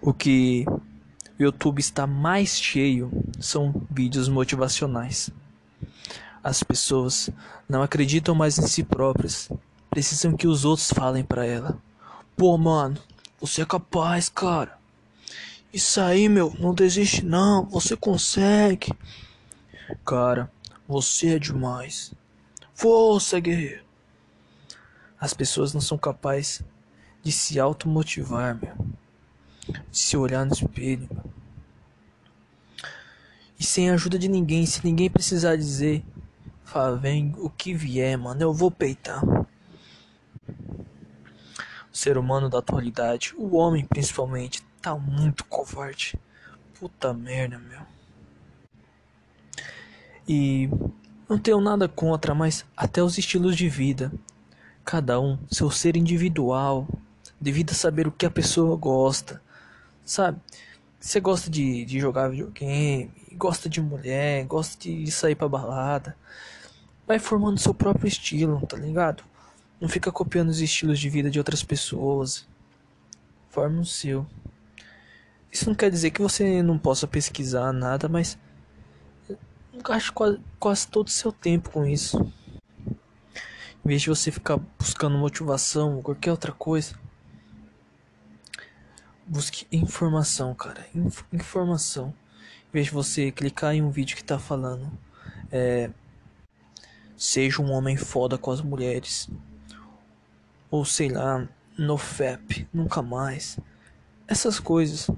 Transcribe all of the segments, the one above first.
O que o YouTube está mais cheio são vídeos motivacionais. As pessoas não acreditam mais em si próprias, precisam que os outros falem para ela. Pô, mano, você é capaz, cara. Isso aí, meu, não desiste não, você consegue. Cara, você é demais. Força, guerreiro. As pessoas não são capazes de se automotivar, meu. Se olhar no espelho. E sem ajuda de ninguém, se ninguém precisar dizer, fala, vem o que vier, mano, eu vou peitar. O ser humano da atualidade, o homem principalmente, tá muito covarde. Puta merda, meu. E não tenho nada contra, mas até os estilos de vida. Cada um, seu ser individual, devido a saber o que a pessoa gosta. Sabe? Você gosta de, de jogar videogame, gosta de mulher, gosta de sair pra balada. Vai formando seu próprio estilo, tá ligado? Não fica copiando os estilos de vida de outras pessoas. Forma o seu. Isso não quer dizer que você não possa pesquisar nada, mas gaste quase, quase todo o seu tempo com isso. Em vez de você ficar buscando motivação ou qualquer outra coisa, busque informação, cara. Inf informação. Em vez de você clicar em um vídeo que tá falando, é, seja um homem foda com as mulheres, ou sei lá, no FAP, nunca mais. Essas coisas.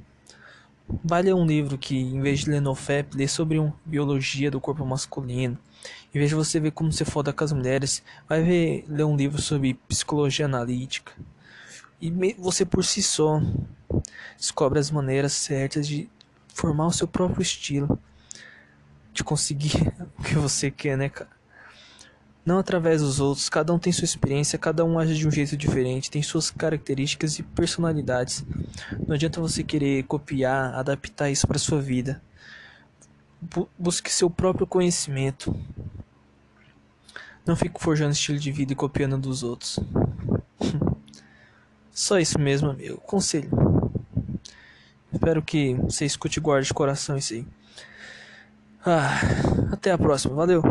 Vai ler um livro que, em vez de ler no FEP, lê sobre um, biologia do corpo masculino. Em vez de você ver como ser foda com as mulheres, vai ver, ler um livro sobre psicologia analítica. E você por si só descobre as maneiras certas de formar o seu próprio estilo. De conseguir o que você quer, né, cara? não através dos outros. Cada um tem sua experiência, cada um age de um jeito diferente, tem suas características e personalidades. Não adianta você querer copiar, adaptar isso para sua vida. Busque seu próprio conhecimento. Não fique forjando estilo de vida e copiando dos outros. Só isso mesmo, amigo. Conselho. Espero que você escute e guarde de coração isso aí. Ah, até a próxima. Valeu.